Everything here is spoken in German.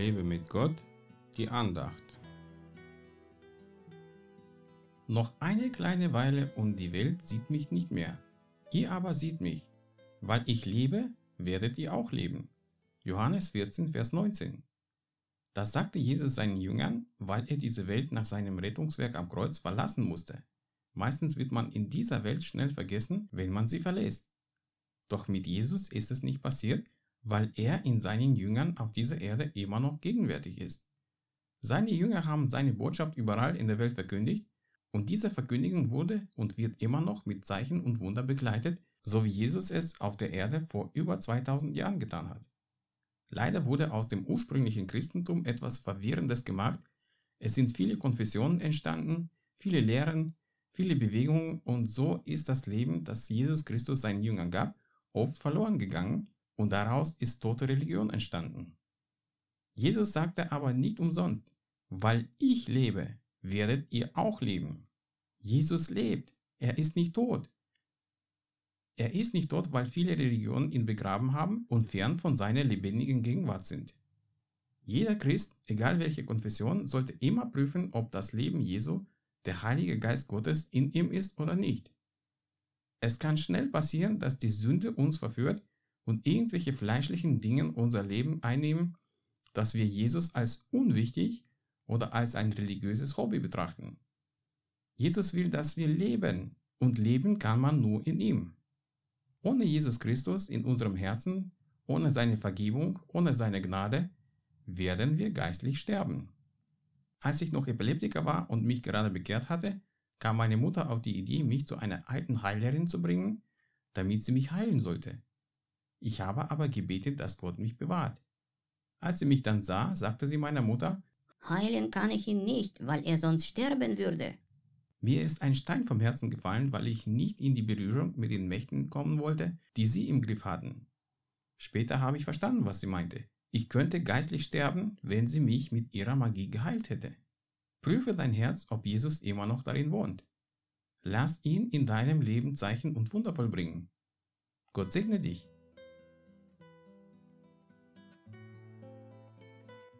Lebe mit Gott, die Andacht. Noch eine kleine Weile und die Welt sieht mich nicht mehr. Ihr aber seht mich. Weil ich lebe, werdet ihr auch leben. Johannes 14, Vers 19. Das sagte Jesus seinen Jüngern, weil er diese Welt nach seinem Rettungswerk am Kreuz verlassen musste. Meistens wird man in dieser Welt schnell vergessen, wenn man sie verlässt. Doch mit Jesus ist es nicht passiert, weil er in seinen Jüngern auf dieser Erde immer noch gegenwärtig ist. Seine Jünger haben seine Botschaft überall in der Welt verkündigt und diese Verkündigung wurde und wird immer noch mit Zeichen und Wunder begleitet, so wie Jesus es auf der Erde vor über 2000 Jahren getan hat. Leider wurde aus dem ursprünglichen Christentum etwas Verwirrendes gemacht. Es sind viele Konfessionen entstanden, viele Lehren, viele Bewegungen und so ist das Leben, das Jesus Christus seinen Jüngern gab, oft verloren gegangen und daraus ist tote Religion entstanden. Jesus sagte aber nicht umsonst, weil ich lebe, werdet ihr auch leben. Jesus lebt, er ist nicht tot. Er ist nicht tot, weil viele Religionen ihn begraben haben und fern von seiner lebendigen Gegenwart sind. Jeder Christ, egal welche Konfession, sollte immer prüfen, ob das Leben Jesu, der Heilige Geist Gottes, in ihm ist oder nicht. Es kann schnell passieren, dass die Sünde uns verführt und irgendwelche fleischlichen Dinge unser Leben einnehmen, dass wir Jesus als unwichtig oder als ein religiöses Hobby betrachten. Jesus will, dass wir leben und leben kann man nur in ihm. Ohne Jesus Christus in unserem Herzen, ohne seine Vergebung, ohne seine Gnade, werden wir geistlich sterben. Als ich noch Epileptiker war und mich gerade bekehrt hatte, kam meine Mutter auf die Idee, mich zu einer alten Heilerin zu bringen, damit sie mich heilen sollte. Ich habe aber gebetet, dass Gott mich bewahrt. Als sie mich dann sah, sagte sie meiner Mutter, Heilen kann ich ihn nicht, weil er sonst sterben würde. Mir ist ein Stein vom Herzen gefallen, weil ich nicht in die Berührung mit den Mächten kommen wollte, die sie im Griff hatten. Später habe ich verstanden, was sie meinte. Ich könnte geistlich sterben, wenn sie mich mit ihrer Magie geheilt hätte. Prüfe dein Herz, ob Jesus immer noch darin wohnt. Lass ihn in deinem Leben Zeichen und Wunder vollbringen. Gott segne dich.